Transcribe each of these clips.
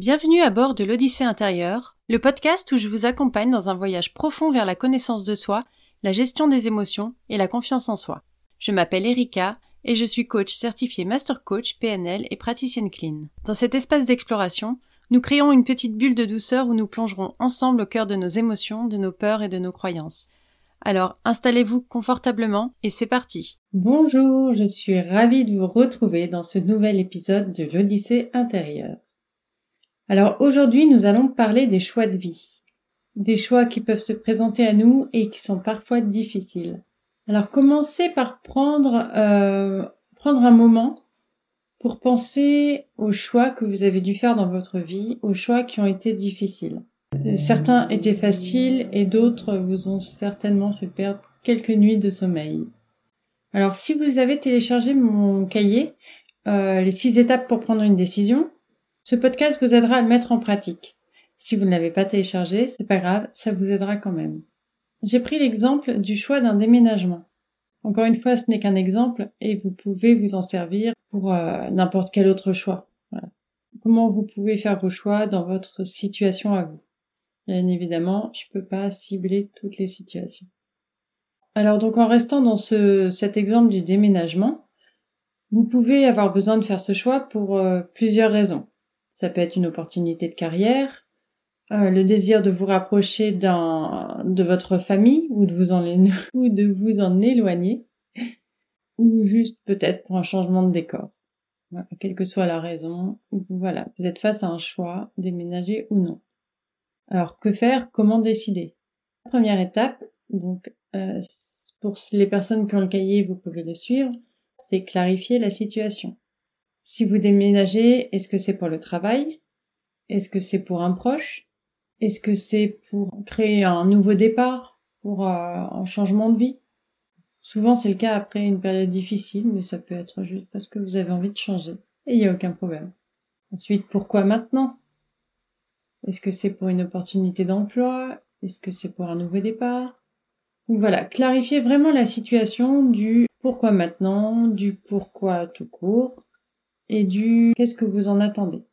Bienvenue à bord de l'Odyssée intérieure, le podcast où je vous accompagne dans un voyage profond vers la connaissance de soi, la gestion des émotions et la confiance en soi. Je m'appelle Erika et je suis coach certifié Master Coach PNL et praticienne clean. Dans cet espace d'exploration, nous créons une petite bulle de douceur où nous plongerons ensemble au cœur de nos émotions, de nos peurs et de nos croyances. Alors installez-vous confortablement et c'est parti. Bonjour, je suis ravie de vous retrouver dans ce nouvel épisode de l'Odyssée intérieure. Alors aujourd'hui, nous allons parler des choix de vie. Des choix qui peuvent se présenter à nous et qui sont parfois difficiles. Alors commencez par prendre, euh, prendre un moment pour penser aux choix que vous avez dû faire dans votre vie, aux choix qui ont été difficiles. Certains étaient faciles et d'autres vous ont certainement fait perdre quelques nuits de sommeil. Alors si vous avez téléchargé mon cahier, euh, les six étapes pour prendre une décision, ce podcast vous aidera à le mettre en pratique. Si vous ne l'avez pas téléchargé, c'est pas grave, ça vous aidera quand même. J'ai pris l'exemple du choix d'un déménagement. Encore une fois, ce n'est qu'un exemple et vous pouvez vous en servir pour euh, n'importe quel autre choix. Comment vous pouvez faire vos choix dans votre situation à vous? Bien évidemment, je peux pas cibler toutes les situations. Alors donc en restant dans ce, cet exemple du déménagement, vous pouvez avoir besoin de faire ce choix pour euh, plusieurs raisons. Ça peut être une opportunité de carrière, euh, le désir de vous rapprocher de votre famille ou de vous en, éloigner, ou juste peut-être pour un changement de décor. quelle que soit la raison, voilà, vous êtes face à un choix, déménager ou non. Alors que faire Comment décider? Première étape, donc euh, pour les personnes qui ont le cahier, vous pouvez le suivre, c'est clarifier la situation. Si vous déménagez, est-ce que c'est pour le travail? Est-ce que c'est pour un proche? Est-ce que c'est pour créer un nouveau départ Pour euh, un changement de vie? Souvent c'est le cas après une période difficile, mais ça peut être juste parce que vous avez envie de changer. Et il n'y a aucun problème. Ensuite, pourquoi maintenant? Est-ce que c'est pour une opportunité d'emploi? Est-ce que c'est pour un nouveau départ? Donc voilà, clarifiez vraiment la situation du pourquoi maintenant, du pourquoi tout court, et du qu'est-ce que vous en attendez.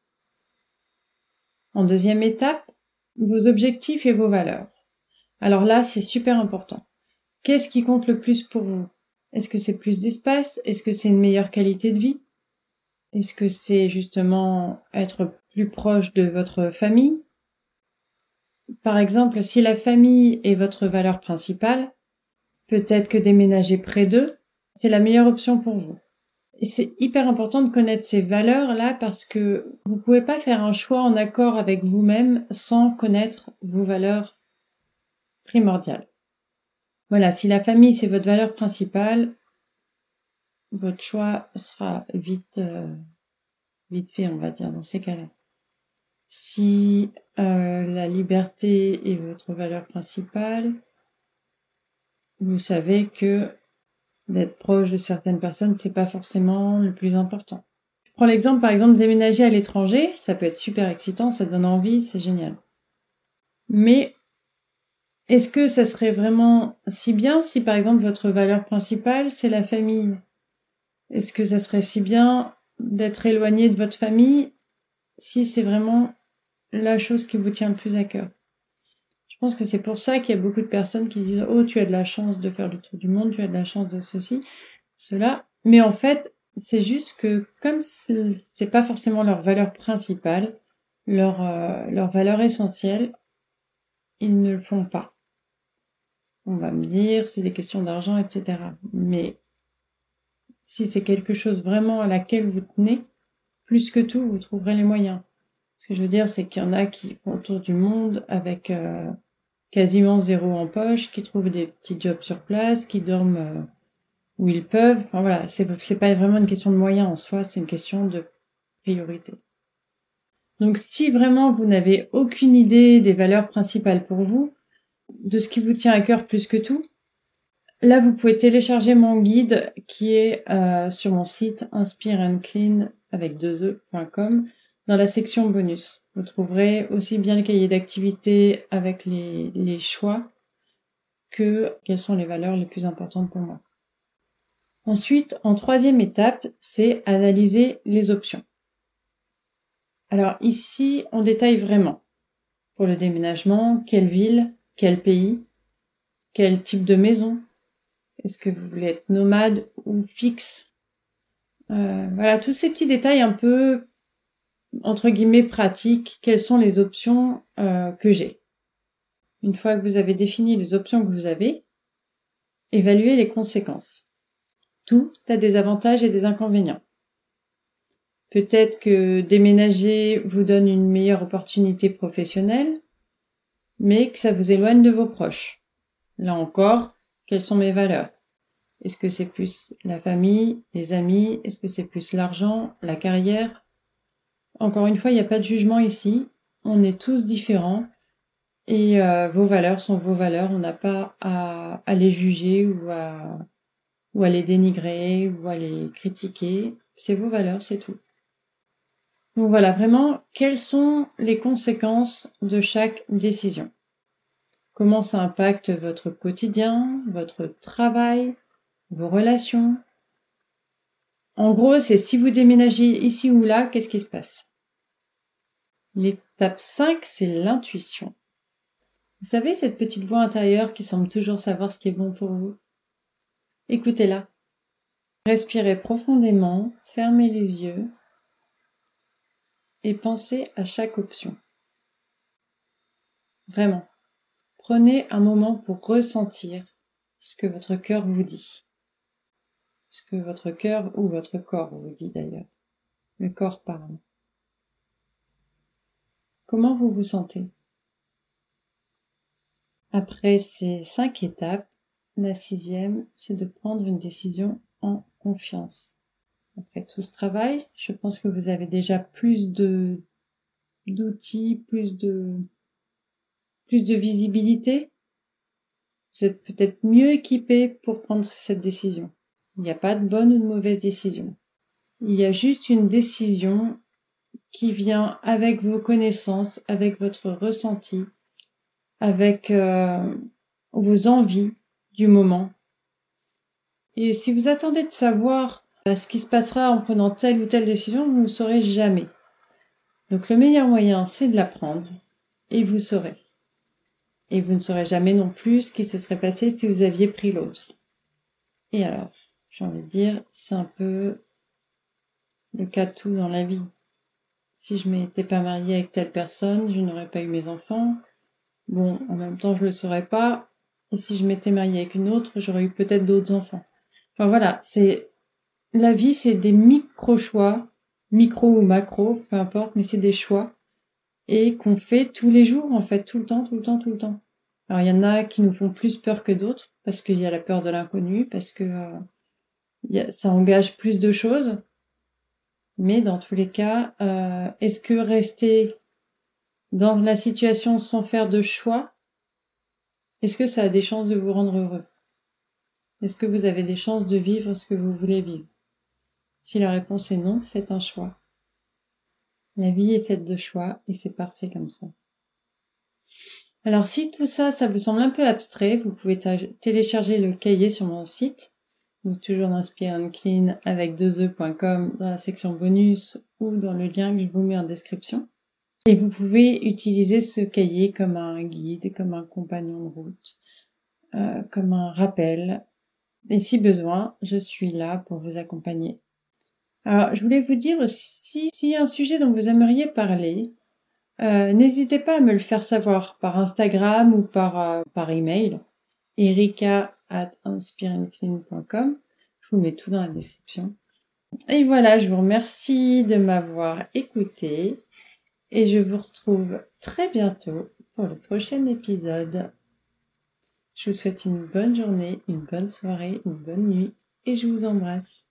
En deuxième étape, vos objectifs et vos valeurs. Alors là, c'est super important. Qu'est-ce qui compte le plus pour vous? Est-ce que c'est plus d'espace? Est-ce que c'est une meilleure qualité de vie? Est-ce que c'est justement être plus proche de votre famille? Par exemple, si la famille est votre valeur principale, peut-être que déménager près d'eux, c'est la meilleure option pour vous. C'est hyper important de connaître ces valeurs-là parce que vous pouvez pas faire un choix en accord avec vous-même sans connaître vos valeurs primordiales. Voilà, si la famille c'est votre valeur principale, votre choix sera vite euh, vite fait, on va dire, dans ces cas-là. Si euh, la liberté est votre valeur principale, vous savez que d'être proche de certaines personnes, c'est pas forcément le plus important. Je prends l'exemple, par exemple, déménager à l'étranger, ça peut être super excitant, ça donne envie, c'est génial. Mais est-ce que ça serait vraiment si bien si, par exemple, votre valeur principale, c'est la famille? Est-ce que ça serait si bien d'être éloigné de votre famille si c'est vraiment la chose qui vous tient le plus à cœur? Que c'est pour ça qu'il y a beaucoup de personnes qui disent Oh, tu as de la chance de faire le tour du monde, tu as de la chance de ceci, cela. Mais en fait, c'est juste que comme c'est pas forcément leur valeur principale, leur, euh, leur valeur essentielle, ils ne le font pas. On va me dire, c'est des questions d'argent, etc. Mais si c'est quelque chose vraiment à laquelle vous tenez, plus que tout, vous trouverez les moyens. Ce que je veux dire, c'est qu'il y en a qui font le tour du monde avec euh, quasiment zéro en poche, qui trouvent des petits jobs sur place, qui dorment euh, où ils peuvent. Enfin voilà, c'est, pas vraiment une question de moyens en soi, c'est une question de priorité. Donc si vraiment vous n'avez aucune idée des valeurs principales pour vous, de ce qui vous tient à cœur plus que tout, là vous pouvez télécharger mon guide qui est euh, sur mon site inspireandclean avec deux e.com dans la section bonus. Vous trouverez aussi bien le cahier d'activité avec les, choix que quelles sont les valeurs les plus importantes pour moi. Ensuite, en troisième étape, c'est analyser les options. Alors ici, on détaille vraiment. Pour le déménagement, quelle ville, quel pays, quel type de maison. Est-ce que vous voulez être nomade ou fixe? Euh, Voilà, tous ces petits détails un peu, entre guillemets, pratiques. Quelles sont les options euh, que j'ai Une fois que vous avez défini les options que vous avez, évaluez les conséquences. Tout a des avantages et des inconvénients. Peut-être que déménager vous donne une meilleure opportunité professionnelle, mais que ça vous éloigne de vos proches. Là encore, quelles sont mes valeurs? Est-ce que c'est plus la famille, les amis? Est-ce que c'est plus l'argent, la carrière? Encore une fois, il n'y a pas de jugement ici. On est tous différents et euh, vos valeurs sont vos valeurs. On n'a pas à, les juger ou à ou à les dénigrer, ou à les critiquer. C'est vos valeurs, c'est tout. Donc voilà, vraiment, quelles sont les conséquences de chaque décision? Comment ça impacte votre quotidien, votre travail, vos relations? En gros, c'est si vous déménagez ici ou là, qu'est-ce qui se passe? L'étape 5, c'est l'intuition. Vous savez, cette petite voix intérieure qui semble toujours savoir ce qui est bon pour vous? Écoutez-la. Respirez profondément, fermez les yeux et pensez à chaque option. Vraiment. Prenez un moment pour ressentir ce que votre cœur vous dit. Ce que votre cœur ou votre corps vous dit d'ailleurs. Le corps parle. Comment vous vous sentez? Après ces cinq étapes, la sixième, c'est de prendre une décision en confiance. Après tout ce travail, je pense que vous avez déjà plus de d'outils, plus de plus de visibilité. Vous êtes peut-être mieux équipé pour prendre cette décision. Il n'y a pas de bonne ou de mauvaise décision. Il y a juste une décision qui vient avec vos connaissances, avec votre ressenti, avec euh, vos envies, du moment. Et si vous attendez de savoir euh, ce qui se passera en prenant telle ou telle décision, vous ne saurez jamais. Donc le meilleur moyen, c'est de la prendre, et vous saurez. Et vous ne saurez jamais non plus ce qui se serait passé si vous aviez pris l'autre. Et alors, j'ai envie de dire, c'est un peu le cas de tout dans la vie. Si je m'étais pas mariée avec telle personne, je n'aurais pas eu mes enfants. Bon, en même temps, je le saurais pas. Et si je m'étais mariée avec une autre, j'aurais eu peut-être d'autres enfants. Enfin voilà, c'est la vie, c'est des micro choix, micro ou macro, peu importe, mais c'est des choix et qu'on fait tous les jours, en fait, tout le temps, tout le temps, tout le temps. Alors il y en a qui nous font plus peur que d'autres parce qu'il y a la peur de l'inconnu, parce que euh, ça engage plus de choses. Mais dans tous les cas, euh, est-ce que rester dans la situation sans faire de choix, est-ce que ça a des chances de vous rendre heureux? Est-ce que vous avez des chances de vivre ce que vous voulez vivre? Si la réponse est non, faites un choix. La vie est faite de choix et c'est parfait comme ça. Alors si tout ça, ça vous semble un peu abstrait, vous pouvez télécharger le cahier sur mon site, donc toujours d'Inspire Clean avec 2e.com dans la section bonus ou dans le lien que je vous mets en description. Et vous pouvez utiliser ce cahier comme un guide, comme un compagnon de route, euh, comme un rappel. Et si besoin, je suis là pour vous accompagner. Alors, je voulais vous dire aussi, s'il y a un sujet dont vous aimeriez parler, euh, n'hésitez pas à me le faire savoir par Instagram ou par, euh, par email. Erika at inspiringclean.com. Je vous mets tout dans la description. Et voilà, je vous remercie de m'avoir écouté et je vous retrouve très bientôt pour le prochain épisode. Je vous souhaite une bonne journée, une bonne soirée, une bonne nuit et je vous embrasse.